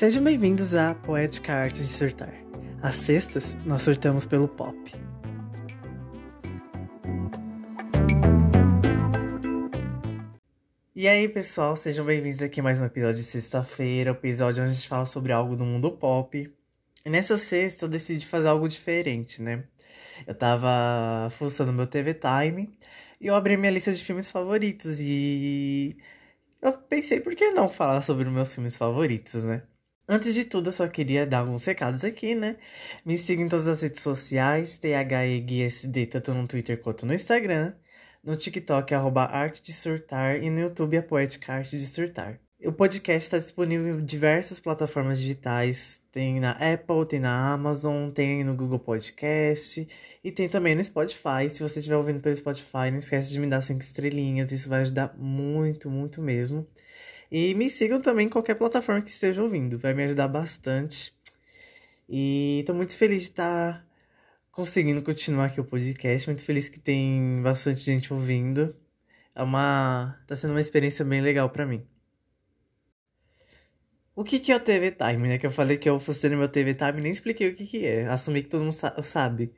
Sejam bem-vindos à Poética Arte de Surtar. Às sextas, nós surtamos pelo pop. E aí, pessoal, sejam bem-vindos aqui a mais um episódio de sexta-feira, o episódio onde a gente fala sobre algo do mundo pop. E nessa sexta eu decidi fazer algo diferente, né? Eu tava fuçando meu TV Time e eu abri minha lista de filmes favoritos e eu pensei, por que não falar sobre meus filmes favoritos, né? Antes de tudo, eu só queria dar alguns recados aqui, né? Me siga em todas as redes sociais, THEGSD, tanto no Twitter quanto no Instagram. No TikTok, arroba Arte de Surtar. E no YouTube, a Poética Arte de Surtar. O podcast está disponível em diversas plataformas digitais. Tem na Apple, tem na Amazon, tem no Google Podcast e tem também no Spotify. Se você estiver ouvindo pelo Spotify, não esquece de me dar cinco estrelinhas. Isso vai ajudar muito, muito mesmo. E me sigam também em qualquer plataforma que esteja ouvindo. Vai me ajudar bastante. E estou muito feliz de estar conseguindo continuar aqui o podcast. Muito feliz que tem bastante gente ouvindo. É uma... Tá sendo uma experiência bem legal para mim. O que, que é o TV Time, né? Que eu falei que eu fosse no meu TV Time nem expliquei o que, que é. Assumi que todo mundo sabe.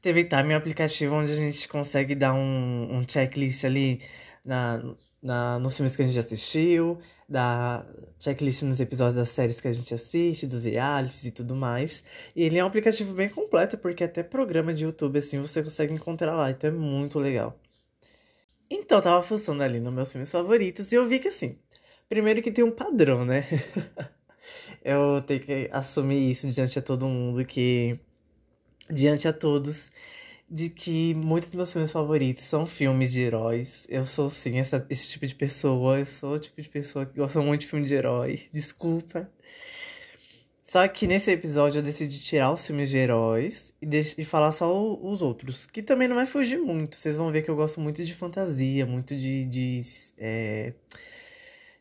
TV Time é um aplicativo onde a gente consegue dar um, um checklist ali na, na, nos filmes que a gente assistiu, dar checklist nos episódios das séries que a gente assiste, dos realities e tudo mais. E ele é um aplicativo bem completo, porque até programa de YouTube assim você consegue encontrar lá, então é muito legal. Então, tava funcionando ali nos meus filmes favoritos e eu vi que assim, Primeiro que tem um padrão, né? eu tenho que assumir isso diante a todo mundo, que. Diante a todos, de que muitos dos meus filmes favoritos são filmes de heróis. Eu sou, sim, essa, esse tipo de pessoa. Eu sou o tipo de pessoa que gosta muito de filme de herói. Desculpa. Só que nesse episódio eu decidi tirar os filmes de heróis e, e falar só o, os outros. Que também não vai fugir muito. Vocês vão ver que eu gosto muito de fantasia, muito de. de é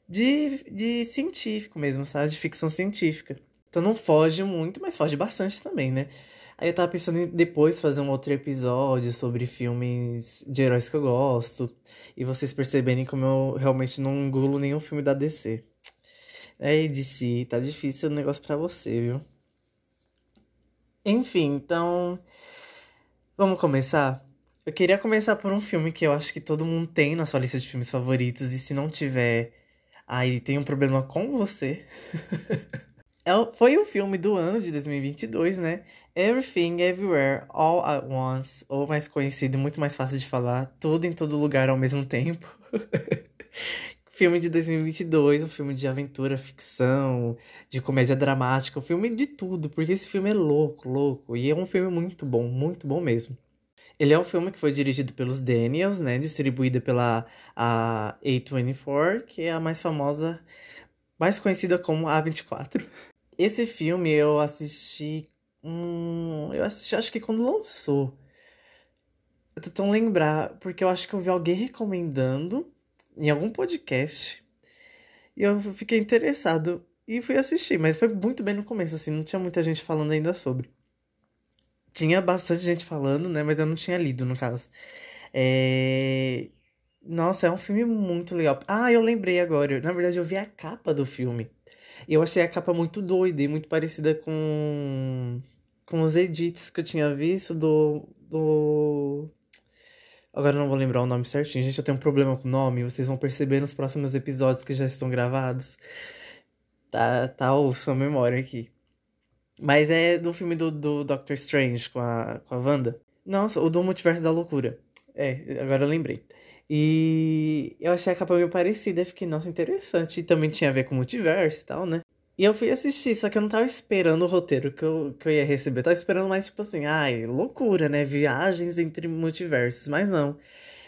de, de científico mesmo, sabe? De ficção científica. Então não foge muito, mas foge bastante também, né? Aí eu tava pensando em depois fazer um outro episódio sobre filmes de heróis que eu gosto. E vocês perceberem como eu realmente não engulo nenhum filme da DC. É, DC, tá difícil o negócio pra você, viu? Enfim, então. Vamos começar? Eu queria começar por um filme que eu acho que todo mundo tem na sua lista de filmes favoritos. E se não tiver, aí tem um problema com você. é, foi o filme do ano de 2022, né? Everything Everywhere All at Once, ou mais conhecido, muito mais fácil de falar, tudo em todo lugar ao mesmo tempo. filme de 2022, um filme de aventura, ficção, de comédia dramática, um filme de tudo, porque esse filme é louco, louco, e é um filme muito bom, muito bom mesmo. Ele é um filme que foi dirigido pelos Daniels, né? Distribuído pela a A24, que é a mais famosa, mais conhecida como A24. Esse filme eu assisti. Hum, eu assisti acho que quando lançou. Eu tô tão lembrar, porque eu acho que eu vi alguém recomendando em algum podcast. E eu fiquei interessado e fui assistir, mas foi muito bem no começo, assim, não tinha muita gente falando ainda sobre. Tinha bastante gente falando, né? Mas eu não tinha lido, no caso. É... Nossa, é um filme muito legal. Ah, eu lembrei agora. Na verdade, eu vi a capa do filme. Eu achei a capa muito doida e muito parecida com. com os edits que eu tinha visto do. do. Agora eu não vou lembrar o nome certinho. Gente, eu tenho um problema com o nome. Vocês vão perceber nos próximos episódios que já estão gravados. Tá, tá o sua memória aqui. Mas é do filme do, do Doctor Strange com a, com a Wanda. Nossa, o do Multiverso da Loucura. É, agora eu lembrei. E eu achei a capa meio parecida, fiquei, nossa, interessante. E também tinha a ver com o multiverso e tal, né? E eu fui assistir, só que eu não tava esperando o roteiro que eu, que eu ia receber. Eu tava esperando mais, tipo assim, ai, loucura, né? Viagens entre multiversos. Mas não.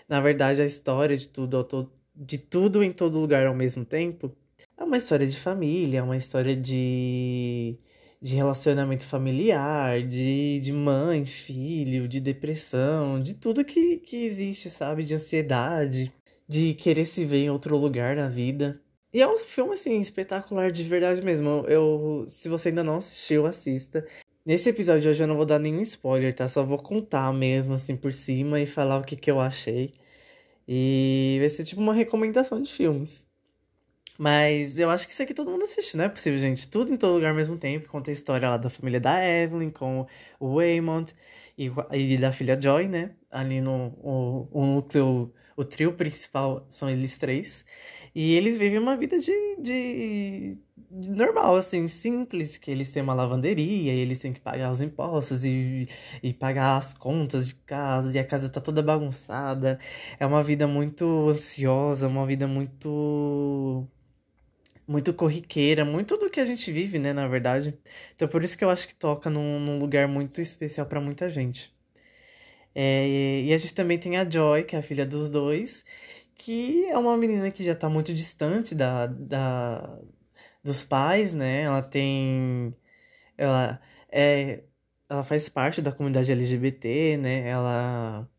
Na verdade, a história de tudo, de tudo em todo lugar ao mesmo tempo é uma história de família, é uma história de de relacionamento familiar, de, de mãe, filho, de depressão, de tudo que, que existe, sabe? De ansiedade, de querer se ver em outro lugar na vida. E é um filme, assim, espetacular de verdade mesmo. Eu, se você ainda não assistiu, assista. Nesse episódio hoje eu não vou dar nenhum spoiler, tá? Só vou contar mesmo, assim, por cima e falar o que, que eu achei. E vai ser tipo uma recomendação de filmes. Mas eu acho que isso aqui todo mundo assiste, não é possível, gente. Tudo em todo lugar ao mesmo tempo. Conta a história lá da família da Evelyn com o Waymond e, e da filha Joy, né? Ali no o, o núcleo, o trio principal são eles três. E eles vivem uma vida de, de, de, normal, assim, simples, que eles têm uma lavanderia, e eles têm que pagar os impostos e, e pagar as contas de casa, e a casa tá toda bagunçada. É uma vida muito ansiosa, uma vida muito muito corriqueira, muito do que a gente vive, né, na verdade. Então por isso que eu acho que toca num, num lugar muito especial para muita gente. É, e a gente também tem a Joy, que é a filha dos dois, que é uma menina que já tá muito distante da, da dos pais, né? Ela tem ela é ela faz parte da comunidade LGBT, né? Ela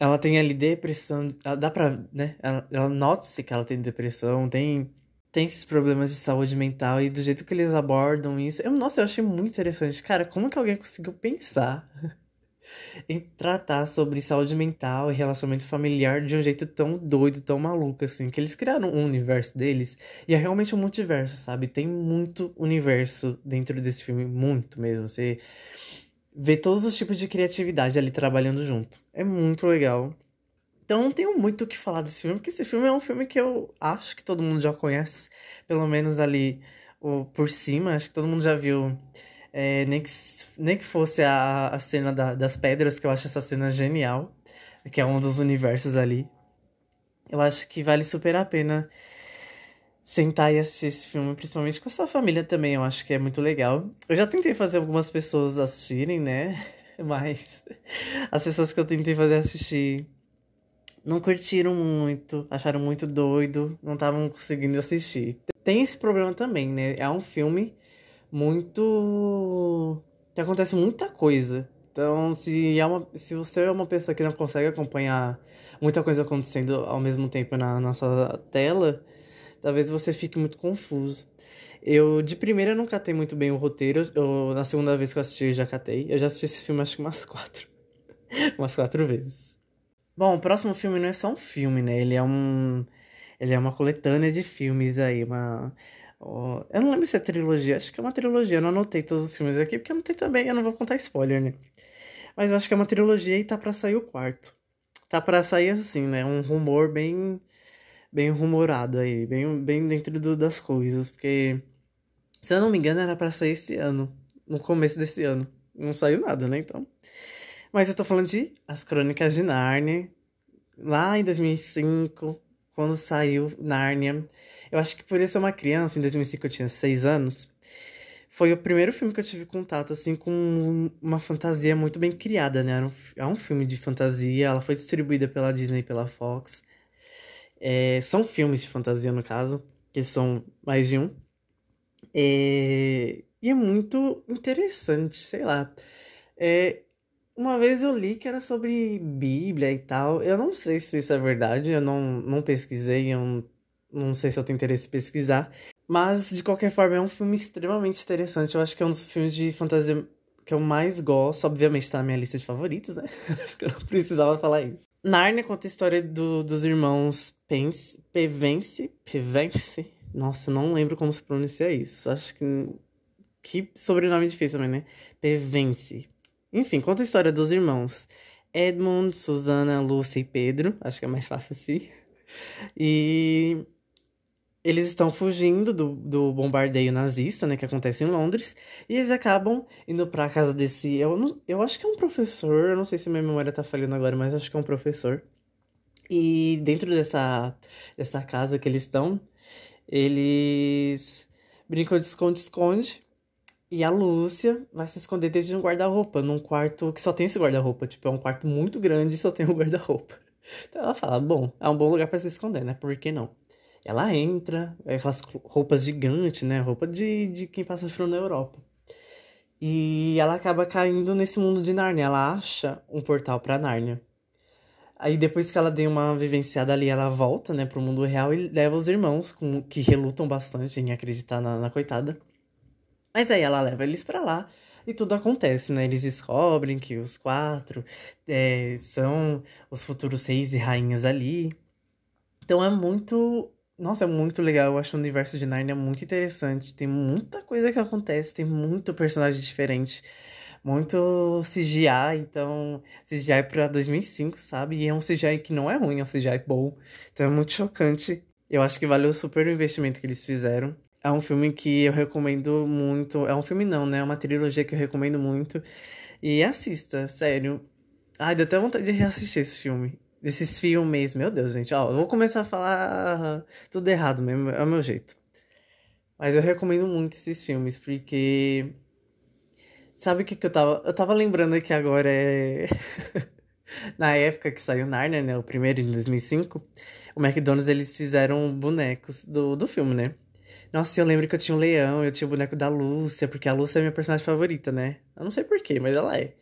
ela tem ali depressão, dá pra, né? Ela, ela nota-se que ela tem depressão, tem tem esses problemas de saúde mental e do jeito que eles abordam isso. Eu, nossa, eu achei muito interessante. Cara, como que alguém conseguiu pensar em tratar sobre saúde mental e relacionamento familiar de um jeito tão doido, tão maluco, assim, que eles criaram um universo deles e é realmente um multiverso, sabe? Tem muito universo dentro desse filme, muito mesmo. Você vê todos os tipos de criatividade ali trabalhando junto. É muito legal. Então não tenho muito o que falar desse filme, porque esse filme é um filme que eu acho que todo mundo já conhece, pelo menos ali o, por cima, acho que todo mundo já viu. É, nem, que, nem que fosse a, a cena da, das pedras, que eu acho essa cena genial, que é um dos universos ali. Eu acho que vale super a pena sentar e assistir esse filme, principalmente com a sua família também, eu acho que é muito legal. Eu já tentei fazer algumas pessoas assistirem, né? Mas as pessoas que eu tentei fazer assistir não curtiram muito, acharam muito doido, não estavam conseguindo assistir. Tem esse problema também, né? É um filme muito. que acontece muita coisa. Então, se, é uma, se você é uma pessoa que não consegue acompanhar muita coisa acontecendo ao mesmo tempo na, na sua tela, talvez você fique muito confuso. Eu, de primeira, não catei muito bem o roteiro. Eu, na segunda vez que eu assisti, já catei. Eu já assisti esse filme acho que umas quatro. umas quatro vezes. Bom, o próximo filme não é só um filme, né? Ele é um. Ele é uma coletânea de filmes aí, uma. Eu não lembro se é trilogia, acho que é uma trilogia. Eu não anotei todos os filmes aqui, porque eu anotei também, eu não vou contar spoiler, né? Mas eu acho que é uma trilogia e tá pra sair o quarto. Tá pra sair assim, né? Um rumor bem. Bem rumorado aí, bem, bem dentro do, das coisas, porque. Se eu não me engano, era pra sair esse ano. No começo desse ano. Não saiu nada, né? Então. Mas eu tô falando de As Crônicas de Nárnia, lá em 2005, quando saiu Nárnia. Eu acho que por isso é uma criança, em 2005 eu tinha 6 anos. Foi o primeiro filme que eu tive contato, assim, com uma fantasia muito bem criada, né? Era um, é um filme de fantasia, ela foi distribuída pela Disney e pela Fox. É, são filmes de fantasia, no caso, que são mais de um. É, e é muito interessante, sei lá. É, uma vez eu li que era sobre Bíblia e tal. Eu não sei se isso é verdade, eu não, não pesquisei, eu não, sei se eu tenho interesse em pesquisar. Mas, de qualquer forma, é um filme extremamente interessante. Eu acho que é um dos filmes de fantasia que eu mais gosto. Obviamente tá na minha lista de favoritos, né? acho que eu não precisava falar isso. Narnia conta a história do, dos irmãos Pence, Pevence, Pevence. Nossa, não lembro como se pronuncia isso. Acho que. Que sobrenome difícil também, né? Pevence. Enfim, conta a história dos irmãos Edmund, Susana, Lúcia e Pedro. Acho que é mais fácil assim. E eles estão fugindo do, do bombardeio nazista, né, que acontece em Londres, e eles acabam indo para casa desse, eu, não, eu acho que é um professor, eu não sei se minha memória tá falhando agora, mas acho que é um professor. E dentro dessa dessa casa que eles estão, eles brincam de esconde-esconde e a Lúcia vai se esconder dentro de um guarda-roupa, num quarto que só tem esse guarda-roupa. Tipo, é um quarto muito grande e só tem o um guarda-roupa. Então ela fala: bom, é um bom lugar para se esconder, né? Por que não? Ela entra, é aquelas roupas gigantes, né? Roupa de, de quem passa frio na Europa. E ela acaba caindo nesse mundo de Nárnia. Ela acha um portal para Nárnia. Aí depois que ela deu uma vivenciada ali, ela volta, né, pro mundo real e leva os irmãos, com, que relutam bastante em acreditar na, na coitada mas aí ela leva eles para lá e tudo acontece, né? Eles descobrem que os quatro é, são os futuros reis e rainhas ali. Então é muito Nossa, é muito legal. Eu acho o universo de Narnia muito interessante. Tem muita coisa que acontece, tem muito personagem diferente, muito CGI. Então, CGI pra 2005, sabe? E é um CGI que não é ruim, é um CGI bom. Então é muito chocante. Eu acho que valeu super o investimento que eles fizeram. É um filme que eu recomendo muito. É um filme não, né? É uma trilogia que eu recomendo muito. E assista, sério. Ai, deu até vontade de reassistir esse filme. Desses filmes, meu Deus, gente. Ó, eu vou começar a falar tudo errado mesmo, é o meu jeito. Mas eu recomendo muito esses filmes, porque. Sabe o que, que eu tava. Eu tava lembrando aqui agora é. Na época que saiu Narnia, né? O primeiro em 2005, o McDonald's eles fizeram bonecos do, do filme, né? Nossa, eu lembro que eu tinha um leão, eu tinha o boneco da Lúcia, porque a Lúcia é minha personagem favorita, né? Eu não sei porquê, mas ela é.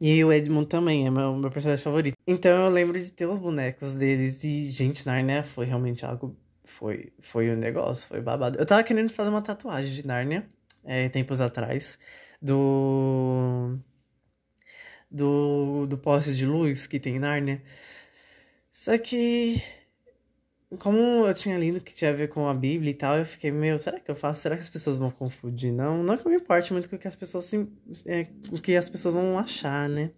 E o Edmund também é meu, meu personagem favorito. Então eu lembro de ter os bonecos deles. E, gente, Narnia foi realmente algo. Foi, foi um negócio, foi babado. Eu tava querendo fazer uma tatuagem de Narnia, é, tempos atrás, do. Do, do poste de luz que tem em Narnia. Só que como eu tinha lido que tinha a ver com a Bíblia e tal, eu fiquei, meu, será que eu faço? Será que as pessoas vão confundir? Não, não que eu me importe muito com o que as pessoas se, é, o que as pessoas vão achar, né?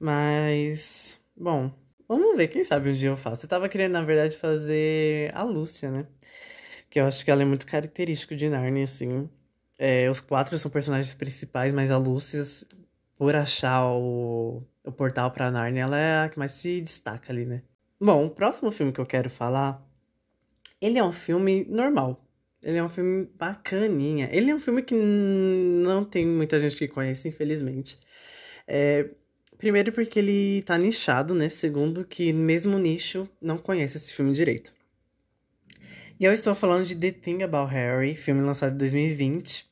Mas, bom, vamos ver, quem sabe um dia eu faço. Eu tava querendo, na verdade, fazer a Lúcia, né? Que eu acho que ela é muito característico de Narnia, assim. É, os quatro são personagens principais, mas a Lúcia, por achar o, o portal pra Narnia, ela é a que mais se destaca ali, né? Bom, o próximo filme que eu quero falar, ele é um filme normal. Ele é um filme bacaninha. Ele é um filme que não tem muita gente que conhece, infelizmente. É, primeiro porque ele tá nichado, né? Segundo que mesmo nicho não conhece esse filme direito. E eu estou falando de The Thing About Harry, filme lançado em 2020.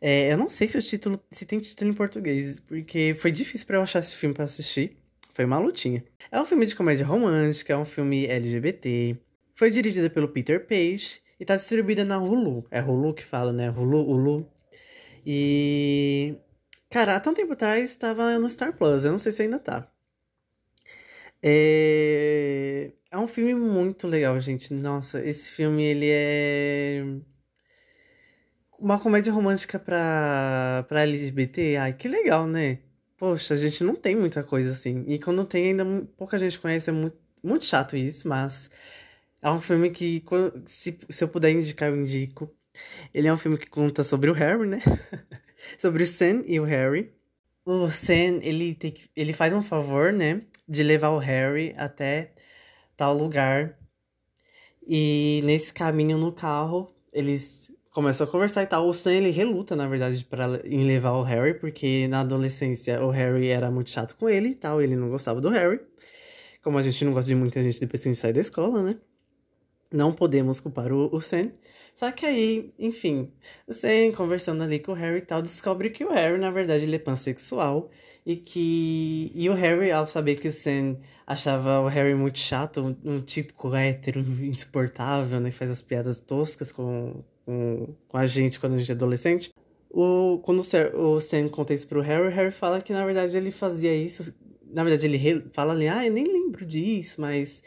É, eu não sei se o título, se tem título em português, porque foi difícil para eu achar esse filme para assistir. Foi uma lutinha. É um filme de comédia romântica, é um filme LGBT. Foi dirigida pelo Peter Page e tá distribuída na Hulu. É Hulu que fala, né? Hulu, Hulu. E. Cara, há tanto tempo atrás estava no Star Plus, eu não sei se ainda tá. É... é um filme muito legal, gente. Nossa, esse filme ele é uma comédia romântica pra, pra LGBT. Ai, que legal, né? Poxa, a gente não tem muita coisa assim. E quando tem, ainda pouca gente conhece. É muito, muito chato isso, mas é um filme que, se, se eu puder indicar, eu indico. Ele é um filme que conta sobre o Harry, né? sobre o Sam e o Harry. O Sam, ele, tem, ele faz um favor, né? De levar o Harry até tal lugar. E nesse caminho no carro, eles começou a conversar e tal. O Sam, ele reluta, na verdade, para em levar o Harry, porque na adolescência o Harry era muito chato com ele e tal, ele não gostava do Harry. Como a gente não gosta de muita gente depois que a gente sai da escola, né? Não podemos culpar o, o Sam. Só que aí, enfim, o Sam, conversando ali com o Harry e tal, descobre que o Harry, na verdade, ele é pansexual. E que. E o Harry, ao saber que o Sam achava o Harry muito chato, um, um típico hétero insuportável, né? Que faz as piadas toscas com, com, com a gente quando a gente é adolescente. O, quando o Sam conta isso pro Harry, o Harry fala que na verdade ele fazia isso. Na verdade, ele fala ali, ah, eu nem lembro disso, mas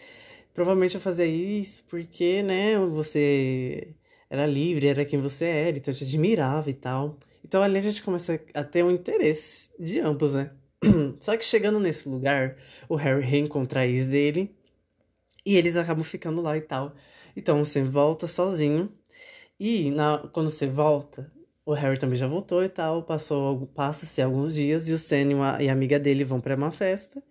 provavelmente eu fazia isso porque, né, você era livre, era quem você era, então eu te admirava e tal. Então ali a gente começa a ter um interesse de ambos, né? Só que chegando nesse lugar, o Harry reencontra a ex dele e eles acabam ficando lá e tal. Então o Sam volta sozinho e na, quando você volta, o Harry também já voltou e tal, passou passa-se alguns dias e o Sam e, a amiga dele vão para uma festa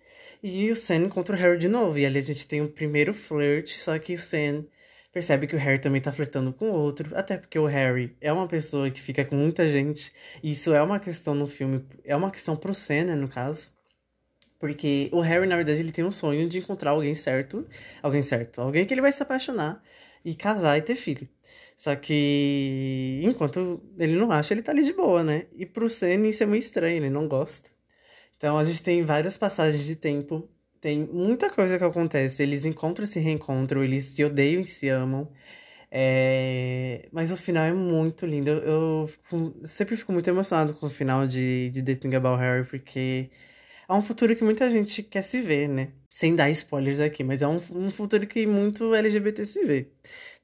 e o Sam encontra o Harry de novo. E ali a gente tem o primeiro flirt, só que o Sam percebe que o Harry também tá flertando com outro, até porque o Harry é uma pessoa que fica com muita gente, e isso é uma questão no filme, é uma questão pro Sam, né, no caso. Porque o Harry, na verdade, ele tem um sonho de encontrar alguém certo, alguém certo, alguém que ele vai se apaixonar e casar e ter filho. Só que enquanto ele não acha, ele tá ali de boa, né? E pro Senna isso é meio estranho, ele não gosta. Então a gente tem várias passagens de tempo, tem muita coisa que acontece. Eles encontram e se reencontram, eles se odeiam e se amam. É... Mas o final é muito lindo. Eu, eu sempre fico muito emocionado com o final de, de The Thing About Harry, porque é um futuro que muita gente quer se ver, né? Sem dar spoilers aqui, mas é um, um futuro que muito LGBT se vê.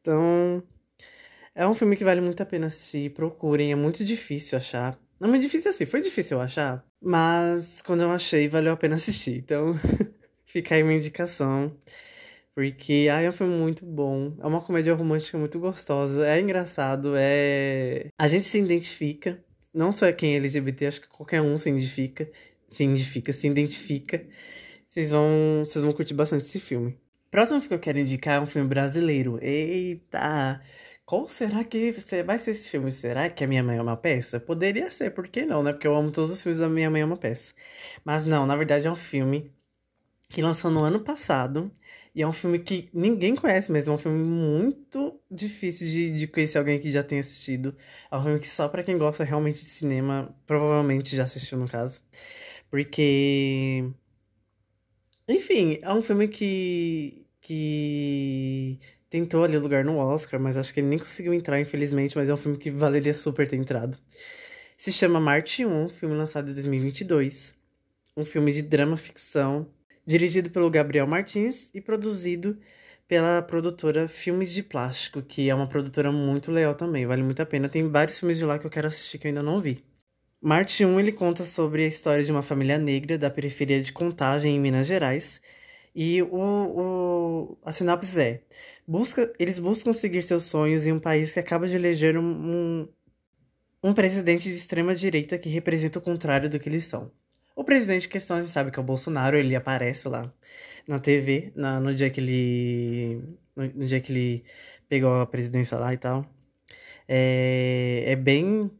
Então, é um filme que vale muito a pena assistir. Procurem, é muito difícil achar. Não é muito difícil assim, foi difícil eu achar, mas quando eu achei, valeu a pena assistir. Então, fica aí uma indicação. Porque ai, é um filme muito bom. É uma comédia romântica muito gostosa. É engraçado, é. A gente se identifica. Não só é quem é LGBT, acho que qualquer um se identifica. Se identifica, se identifica. Vocês vão, vocês vão curtir bastante esse filme. Próximo filme que eu quero indicar é um filme brasileiro. Eita! Qual será que vai ser esse filme? Será que A Minha Mãe é uma Peça? Poderia ser, por que não, né? Porque eu amo todos os filmes da Minha Mãe é uma Peça. Mas não, na verdade é um filme que lançou no ano passado. E é um filme que ninguém conhece mesmo. É um filme muito difícil de, de conhecer alguém que já tenha assistido. É um filme que só para quem gosta realmente de cinema, provavelmente já assistiu no caso. Porque. Enfim, é um filme que. que tentou ali lugar no Oscar, mas acho que ele nem conseguiu entrar, infelizmente. Mas é um filme que valeria super ter entrado. Se chama Marte 1, filme lançado em 2022. Um filme de drama ficção, dirigido pelo Gabriel Martins e produzido pela produtora Filmes de Plástico, que é uma produtora muito legal também, vale muito a pena. Tem vários filmes de lá que eu quero assistir que eu ainda não vi. Marte 1 ele conta sobre a história de uma família negra da periferia de Contagem, em Minas Gerais. E o, o, sinopse é: busca, eles buscam seguir seus sonhos em um país que acaba de eleger um, um, um presidente de extrema direita que representa o contrário do que eles são. O presidente em questão, a gente sabe que é o Bolsonaro, ele aparece lá na TV, na, no dia que ele. No, no, dia que ele pegou a presidência lá e tal. É, é bem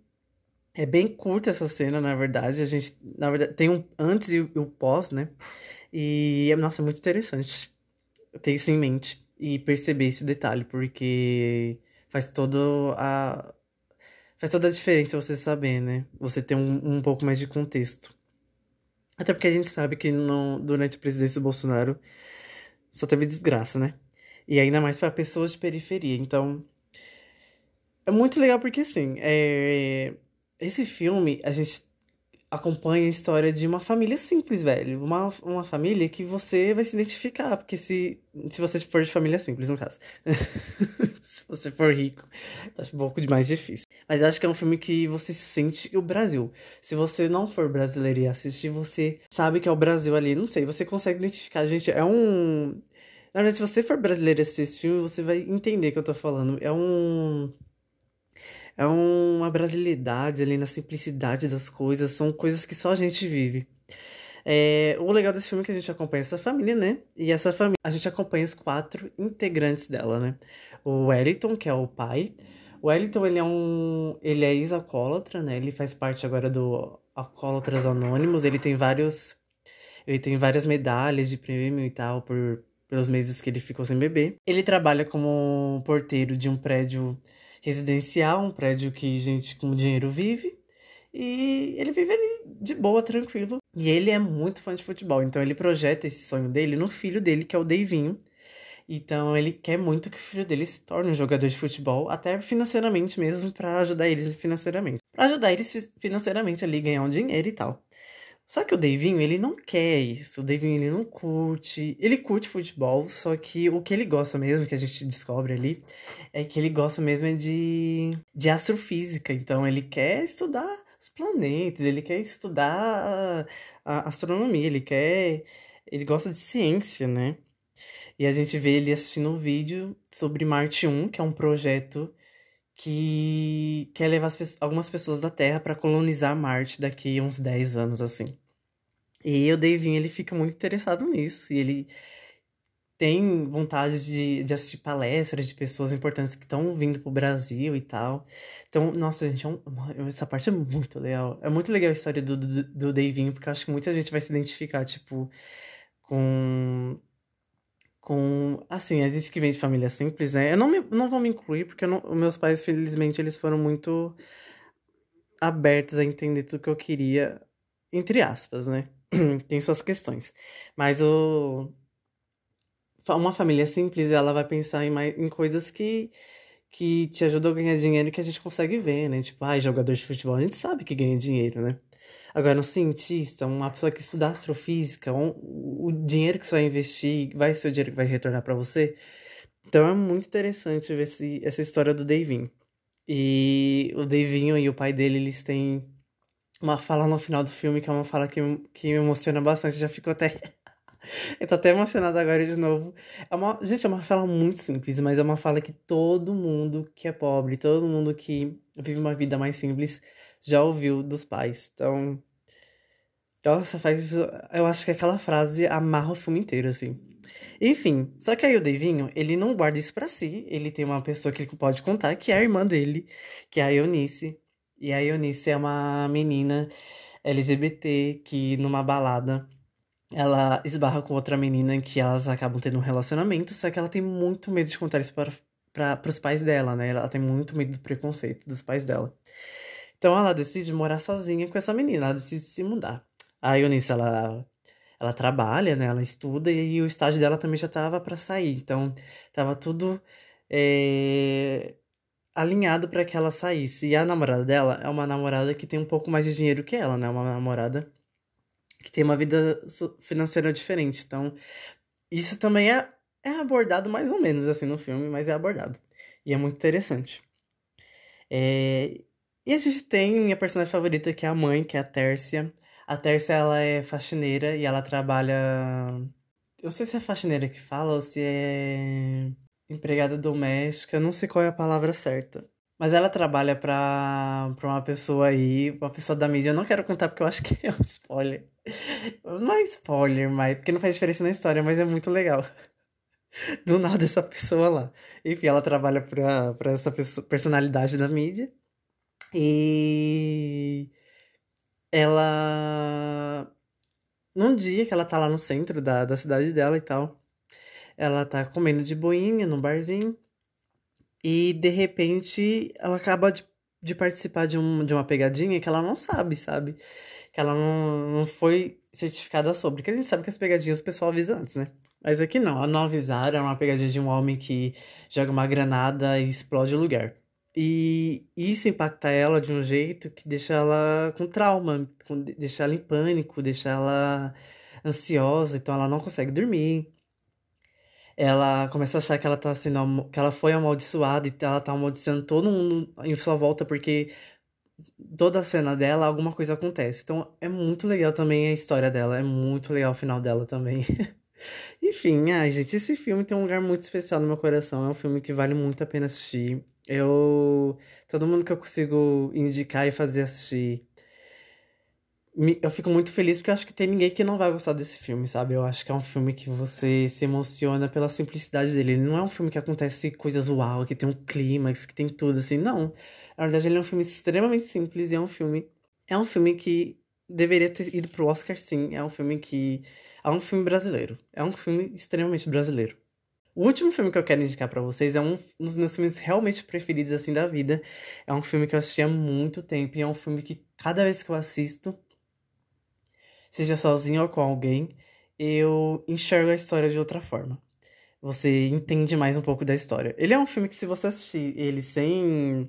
é bem curta essa cena, na verdade. A gente, na verdade, tem um antes e o pós, né? E, nossa, é muito interessante ter isso em mente e perceber esse detalhe, porque faz todo a faz toda a diferença você saber, né? Você ter um, um pouco mais de contexto. Até porque a gente sabe que no, durante a presidência do Bolsonaro só teve desgraça, né? E ainda mais para pessoas de periferia. Então, é muito legal porque, assim, é esse filme, a gente acompanha a história de uma família simples, velho. Uma, uma família que você vai se identificar, porque se, se você for de família simples, no caso. se você for rico, acho um pouco mais difícil. Mas acho que é um filme que você sente o Brasil. Se você não for brasileiro e assistir, você sabe que é o Brasil ali. Não sei, você consegue identificar. Gente, é um. Na verdade, se você for brasileiro e assistir esse filme, você vai entender o que eu tô falando. É um é uma brasilidade ali na simplicidade das coisas, são coisas que só a gente vive. É, o legal desse filme é que a gente acompanha essa família, né? E essa família, a gente acompanha os quatro integrantes dela, né? O Wellington, que é o pai. O Wellington, ele é um... Ele é ex-alcoólatra, né? Ele faz parte agora do Alcoólatras Anônimos. Ele tem vários... Ele tem várias medalhas de prêmio e tal por... pelos meses que ele ficou sem beber. Ele trabalha como porteiro de um prédio residencial, um prédio que gente com dinheiro vive. E ele vive ali de boa, tranquilo. E ele é muito fã de futebol, então ele projeta esse sonho dele no filho dele, que é o Davinho. Então ele quer muito que o filho dele se torne um jogador de futebol, até financeiramente mesmo, para ajudar eles financeiramente. Para ajudar eles financeiramente ali, ganhar um dinheiro e tal. Só que o Davinho, ele não quer isso. O Davinho, ele não curte. Ele curte futebol, só que o que ele gosta mesmo, que a gente descobre ali, é que ele gosta mesmo é de, de astrofísica. Então, ele quer estudar os planetas, ele quer estudar a, a astronomia, ele quer. Ele gosta de ciência, né? E a gente vê ele assistindo um vídeo sobre Marte 1, que é um projeto que quer levar as, algumas pessoas da Terra para colonizar Marte daqui uns 10 anos, assim. E o Davinho, ele fica muito interessado nisso, e ele tem vontade de, de assistir palestras de pessoas importantes que estão vindo pro Brasil e tal. Então, nossa, gente, é um, essa parte é muito legal. É muito legal a história do, do, do porque eu acho que muita gente vai se identificar, tipo, com com, assim, a gente que vem de família simples, né? Eu não, me, não vou me incluir, porque não, meus pais, felizmente, eles foram muito abertos a entender tudo que eu queria, entre aspas, né? Tem suas questões. Mas o... Uma família simples, ela vai pensar em, em coisas que, que te ajudam a ganhar dinheiro que a gente consegue ver, né? Tipo, ah, jogador de futebol, a gente sabe que ganha dinheiro, né? Agora, um cientista, uma pessoa que estuda astrofísica, um, o dinheiro que você vai investir vai ser o dinheiro que vai retornar para você. Então é muito interessante ver esse, essa história do Davinho. E o Davinho e o pai dele, eles têm uma fala no final do filme que é uma fala que, que me emociona bastante. Já fico até. Eu tô até emocionado agora de novo. É uma... Gente, é uma fala muito simples, mas é uma fala que todo mundo que é pobre, todo mundo que vive uma vida mais simples já ouviu dos pais. Então. Nossa, faz. Eu acho que aquela frase amarra o filme inteiro, assim. Enfim, só que aí o Davinho, ele não guarda isso pra si. Ele tem uma pessoa que ele pode contar, que é a irmã dele, que é a Eunice. E a Eunice é uma menina LGBT que numa balada ela esbarra com outra menina que elas acabam tendo um relacionamento, só que ela tem muito medo de contar isso para, para, os pais dela, né? Ela tem muito medo do preconceito dos pais dela. Então ela decide morar sozinha com essa menina, ela decide se mudar. A Eunice, ela ela trabalha, né? Ela estuda e o estágio dela também já tava para sair. Então, tava tudo é, alinhado para que ela saísse. E a namorada dela é uma namorada que tem um pouco mais de dinheiro que ela, né? Uma namorada que tem uma vida financeira diferente. Então, isso também é, é abordado mais ou menos assim no filme, mas é abordado. E é muito interessante. É... E a gente tem minha personagem favorita, que é a mãe, que é a Tércia. A Tércia, ela é faxineira e ela trabalha. Eu não sei se é faxineira que fala ou se é empregada doméstica, não sei qual é a palavra certa. Mas ela trabalha pra, pra uma pessoa aí, uma pessoa da mídia. Eu não quero contar porque eu acho que é um spoiler. Não é spoiler, mas porque não faz diferença na história, mas é muito legal. Do nada essa pessoa lá. Enfim, ela trabalha pra, pra essa personalidade da mídia. E ela. Num dia que ela tá lá no centro da, da cidade dela e tal, ela tá comendo de boinha num barzinho. E de repente ela acaba de, de participar de, um, de uma pegadinha que ela não sabe, sabe? Que ela não, não foi certificada sobre. Porque a gente sabe que as pegadinhas o pessoal avisa antes, né? Mas aqui não, não avisaram, é uma pegadinha de um homem que joga uma granada e explode o lugar. E isso impacta ela de um jeito que deixa ela com trauma, com, deixa ela em pânico, deixa ela ansiosa, então ela não consegue dormir. Ela começa a achar que ela tá sendo que ela foi amaldiçoada e ela tá amaldiçoando todo mundo em sua volta porque toda a cena dela alguma coisa acontece. Então é muito legal também a história dela, é muito legal o final dela também. Enfim, ai, gente, esse filme tem um lugar muito especial no meu coração. É um filme que vale muito a pena assistir. Eu. Todo mundo que eu consigo indicar e fazer assistir. Eu fico muito feliz porque eu acho que tem ninguém que não vai gostar desse filme, sabe? Eu acho que é um filme que você se emociona pela simplicidade dele. Ele não é um filme que acontece coisas uau, que tem um clímax, que tem tudo assim, não. Na verdade, ele é um filme extremamente simples e é um filme. É um filme que deveria ter ido pro Oscar, sim. É um filme que. É um filme brasileiro. É um filme extremamente brasileiro. O último filme que eu quero indicar para vocês é um, dos meus filmes realmente preferidos assim da vida. É um filme que eu assisti há muito tempo e é um filme que cada vez que eu assisto, seja sozinho ou com alguém, eu enxergo a história de outra forma. Você entende mais um pouco da história. Ele é um filme que se você assistir ele sem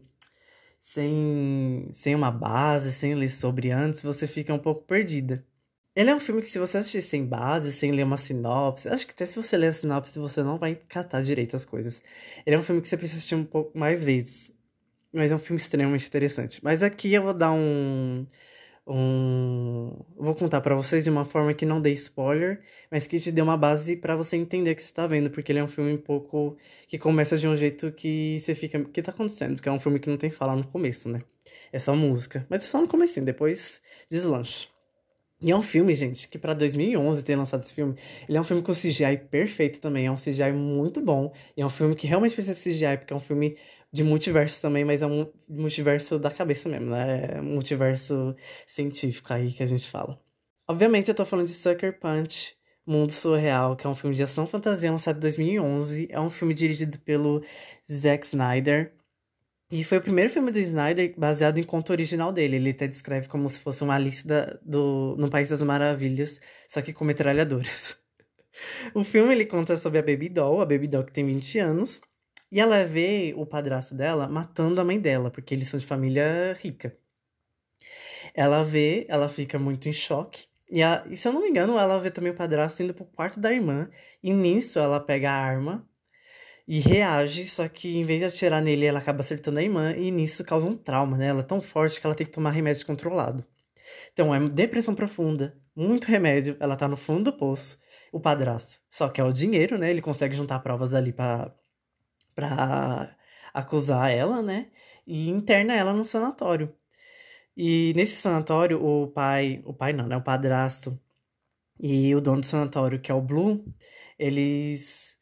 sem sem uma base, sem ler sobre antes, você fica um pouco perdida. Ele é um filme que, se você assistir sem base, sem ler uma sinopse, acho que até se você ler a sinopse, você não vai catar direito as coisas. Ele é um filme que você precisa assistir um pouco mais vezes. Mas é um filme extremamente interessante. Mas aqui eu vou dar um. Um vou contar para vocês de uma forma que não dê spoiler, mas que te dê uma base para você entender o que você tá vendo, porque ele é um filme um pouco. que começa de um jeito que você fica. O que tá acontecendo? Porque é um filme que não tem fala no começo, né? É só música. Mas é só no começo, depois deslancha. E é um filme, gente, que para 2011 ter lançado esse filme, ele é um filme com CGI perfeito também, é um CGI muito bom, e é um filme que realmente precisa de CGI, porque é um filme de multiverso também, mas é um multiverso da cabeça mesmo, né? É um multiverso científico aí que a gente fala. Obviamente eu tô falando de Sucker Punch, Mundo Surreal, que é um filme de ação fantasia lançado em 2011, é um filme dirigido pelo Zack Snyder, e foi o primeiro filme do Snyder baseado em conto original dele. Ele até descreve como se fosse uma lista do no País das Maravilhas, só que com metralhadoras. o filme ele conta sobre a Baby Doll, a Baby Doll que tem 20 anos. E ela vê o padrasto dela matando a mãe dela, porque eles são de família rica. Ela vê, ela fica muito em choque. E, a, e se eu não me engano, ela vê também o padrasto indo pro quarto da irmã. E nisso ela pega a arma e reage, só que em vez de atirar nele, ela acaba acertando a irmã. E nisso causa um trauma, né? Ela é tão forte que ela tem que tomar remédio controlado. Então é depressão profunda, muito remédio, ela tá no fundo do poço. O padrasto só quer o dinheiro, né? Ele consegue juntar provas ali pra, pra acusar ela, né? E interna ela no sanatório. E nesse sanatório, o pai, o pai não, né? O padrasto e o dono do sanatório, que é o Blue, eles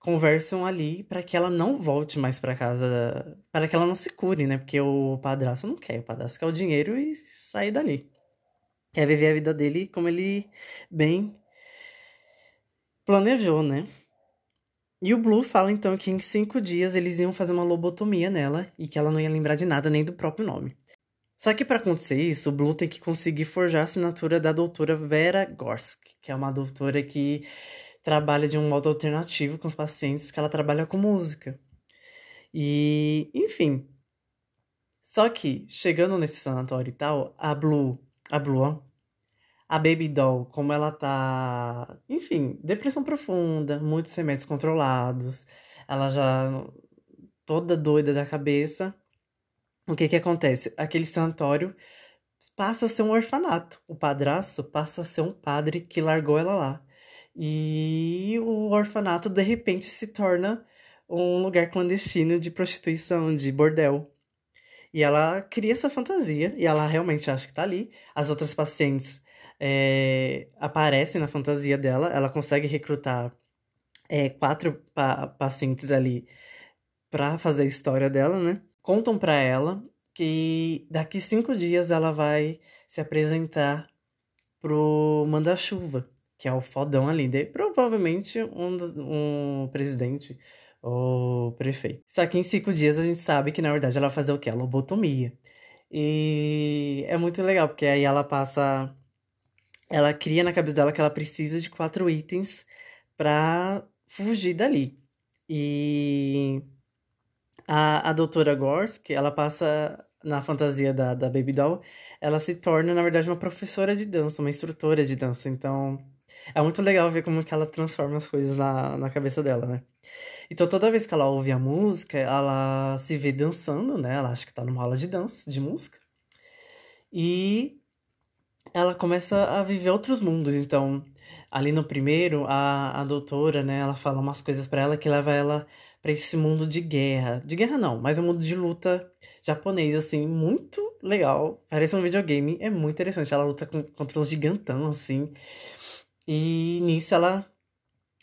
conversam ali para que ela não volte mais para casa, para que ela não se cure, né? Porque o padrasto não quer, o padrasto quer o dinheiro e sair dali. Quer viver a vida dele como ele bem planejou, né? E o Blue fala então que em cinco dias eles iam fazer uma lobotomia nela e que ela não ia lembrar de nada nem do próprio nome. Só que para acontecer isso, o Blue tem que conseguir forjar a assinatura da doutora Vera Gorsk, que é uma doutora que trabalha de um modo alternativo com os pacientes, que ela trabalha com música. E, enfim. Só que, chegando nesse sanatório e tal, a Blue, a Blue, a Baby Doll, como ela tá, enfim, depressão profunda, muitos remédios controlados, ela já toda doida da cabeça o que que acontece? Aquele sanatório passa a ser um orfanato. O padrasto passa a ser um padre que largou ela lá. E o orfanato de repente se torna um lugar clandestino de prostituição, de bordel. E ela cria essa fantasia, e ela realmente acha que tá ali. As outras pacientes é, aparecem na fantasia dela, ela consegue recrutar é, quatro pa pacientes ali para fazer a história dela, né? contam para ela que daqui cinco dias ela vai se apresentar pro manda-chuva, que é o fodão ali, de, provavelmente um, um presidente ou prefeito. Só que em cinco dias a gente sabe que na verdade ela vai fazer o que? A lobotomia. E é muito legal, porque aí ela passa. Ela cria na cabeça dela que ela precisa de quatro itens para fugir dali. E a, a doutora Gorsk, ela passa na fantasia da, da Baby Doll, ela se torna, na verdade, uma professora de dança, uma instrutora de dança. Então, é muito legal ver como que ela transforma as coisas na, na cabeça dela, né? Então, toda vez que ela ouve a música, ela se vê dançando, né? Ela acha que tá numa aula de dança, de música. E ela começa a viver outros mundos. Então, ali no primeiro, a, a doutora, né? Ela fala umas coisas para ela que leva ela para esse mundo de guerra. De guerra não, mas é um mundo de luta japonês, assim, muito legal. Parece um videogame, é muito interessante. Ela luta com, contra uns gigantão, assim. E nisso ela.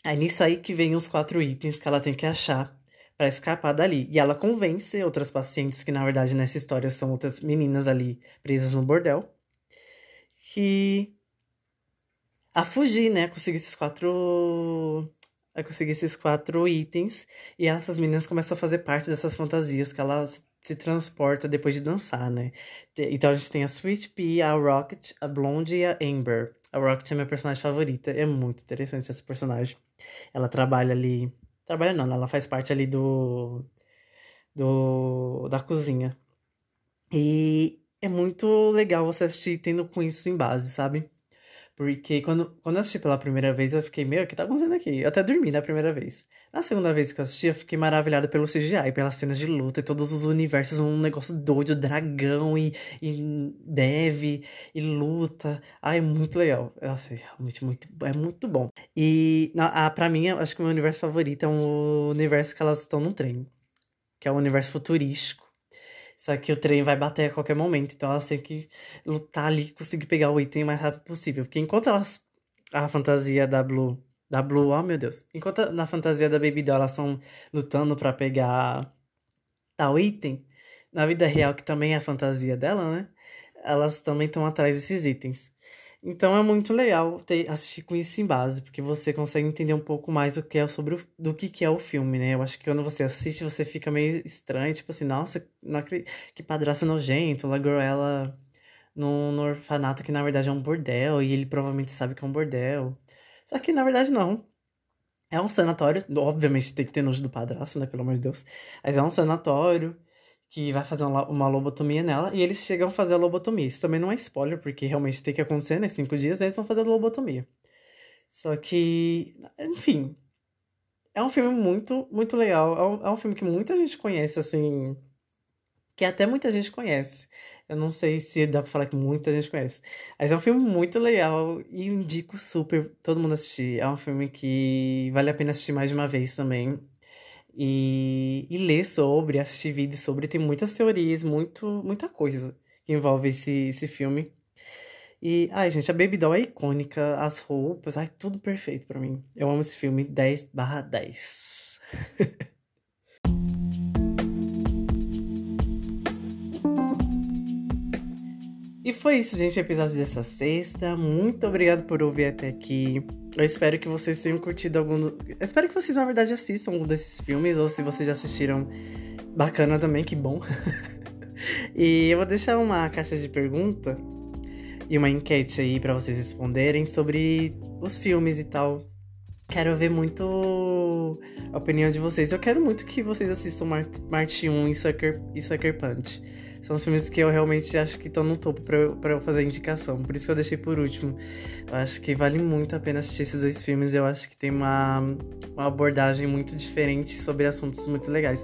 É nisso aí que vem os quatro itens que ela tem que achar para escapar dali. E ela convence outras pacientes, que na verdade nessa história são outras meninas ali presas no bordel, que. a fugir, né? Conseguir esses quatro a conseguir esses quatro itens. E essas meninas começam a fazer parte dessas fantasias que elas se transporta depois de dançar, né? Então a gente tem a Sweet Pea, a Rocket, a Blonde e a Amber. A Rocket é minha personagem favorita. É muito interessante essa personagem. Ela trabalha ali. Trabalha não, ela faz parte ali do. do da cozinha. E é muito legal você assistir tendo com isso em base, sabe? Porque quando, quando eu assisti pela primeira vez, eu fiquei, meu, o que tá acontecendo aqui? Eu até dormi na primeira vez. Na segunda vez que eu assisti, eu fiquei maravilhado pelo CGI, pelas cenas de luta e todos os universos, um negócio doido, dragão e, e dev e luta. Ah, é muito legal. Nossa, é realmente muito, é muito bom. E na, a, pra mim, acho que o meu universo favorito é o universo que elas estão no trem. Que é o universo futurístico só que o trem vai bater a qualquer momento, então elas têm que lutar ali conseguir pegar o item o mais rápido possível. Porque enquanto elas. A fantasia da Blue. Da Blue, oh meu Deus. Enquanto na fantasia da Baby Doll elas estão lutando para pegar tal item, na vida real, que também é a fantasia dela, né? Elas também estão atrás desses itens. Então é muito legal ter, assistir com isso em base, porque você consegue entender um pouco mais o que é sobre o, do que, que é o filme, né? Eu acho que quando você assiste, você fica meio estranho, tipo assim, nossa, não acredito, que padrasto nojento, largou ela no, no orfanato que na verdade é um bordel, e ele provavelmente sabe que é um bordel. Só que na verdade não. É um sanatório, obviamente tem que ter nojo do padrasto, né? Pelo amor de Deus. Mas é um sanatório que vai fazer uma, lobotomia nela e eles chegam a fazer a lobotomia. Isso também não é spoiler, porque realmente tem que acontecer, né? Cinco dias eles vão fazer a lobotomia. Só que, enfim, é um filme muito, muito legal. É um, é um filme que muita gente conhece, assim. Que até muita gente conhece. Eu não sei se dá pra falar que muita gente conhece. Mas é um filme muito legal e indico super todo mundo assistir. É um filme que vale a pena assistir mais de uma vez também. E, e ler sobre, assistir vídeos sobre. Tem muitas teorias, muito, muita coisa que envolve esse, esse filme. E, ai, gente, a Baby Doll é icônica, as roupas, ai, tudo perfeito para mim. Eu amo esse filme 10 barra 10. E foi isso, gente, o episódio dessa sexta. Muito obrigado por ouvir até aqui. Eu espero que vocês tenham curtido algum. Eu espero que vocês, na verdade, assistam algum desses filmes, ou se vocês já assistiram, bacana também, que bom. e eu vou deixar uma caixa de pergunta e uma enquete aí para vocês responderem sobre os filmes e tal. Quero ver muito a opinião de vocês. Eu quero muito que vocês assistam Mart Marte 1 e Sucker, e Sucker Punch. São os filmes que eu realmente acho que estão no topo pra eu, eu fazer indicação. Por isso que eu deixei por último. Eu acho que vale muito a pena assistir esses dois filmes. Eu acho que tem uma, uma abordagem muito diferente sobre assuntos muito legais.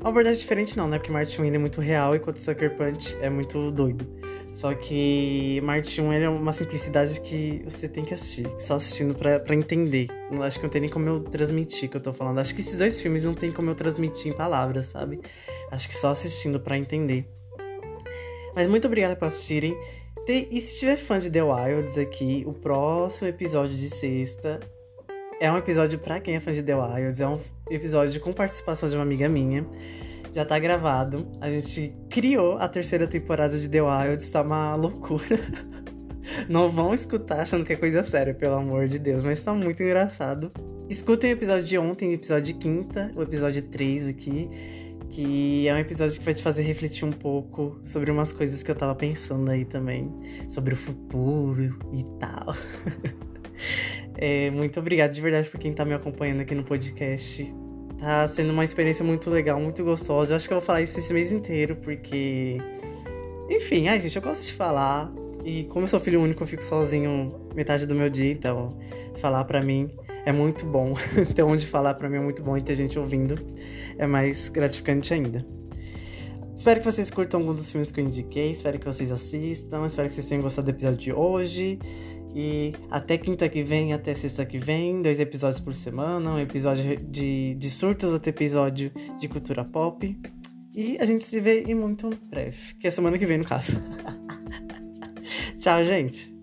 Uma abordagem diferente não, né? Porque Martin Wayne é muito real, enquanto Sucker Punch é muito doido. Só que Marte 1 é uma simplicidade que você tem que assistir, só assistindo pra, entender. Acho que não tem nem como eu transmitir o que eu tô falando. Acho que esses dois filmes não tem como eu transmitir em palavras, sabe? Acho que só assistindo para entender. Mas muito obrigada por assistirem. E se tiver fã de The Wilds aqui, o próximo episódio de sexta é um episódio para quem é fã de The Wilds. É um episódio com participação de uma amiga minha já tá gravado. A gente criou a terceira temporada de The Wilds, tá uma loucura. Não vão escutar achando que é coisa séria, pelo amor de Deus, mas tá muito engraçado. Escutem o episódio de ontem, o episódio de quinta, o episódio 3 aqui, que é um episódio que vai te fazer refletir um pouco sobre umas coisas que eu tava pensando aí também, sobre o futuro e tal. é, muito obrigado de verdade por quem tá me acompanhando aqui no podcast. Tá sendo uma experiência muito legal, muito gostosa. Eu acho que eu vou falar isso esse mês inteiro, porque. Enfim, ai, gente, eu gosto de falar. E como eu sou filho único, eu fico sozinho metade do meu dia, então falar para mim é muito bom. ter onde falar para mim é muito bom e ter gente ouvindo é mais gratificante ainda. Espero que vocês curtam alguns dos filmes que eu indiquei, espero que vocês assistam, espero que vocês tenham gostado do episódio de hoje. E até quinta que vem, até sexta que vem, dois episódios por semana, um episódio de, de surtos, outro episódio de cultura pop. E a gente se vê em muito breve, que é semana que vem, no caso. Tchau, gente!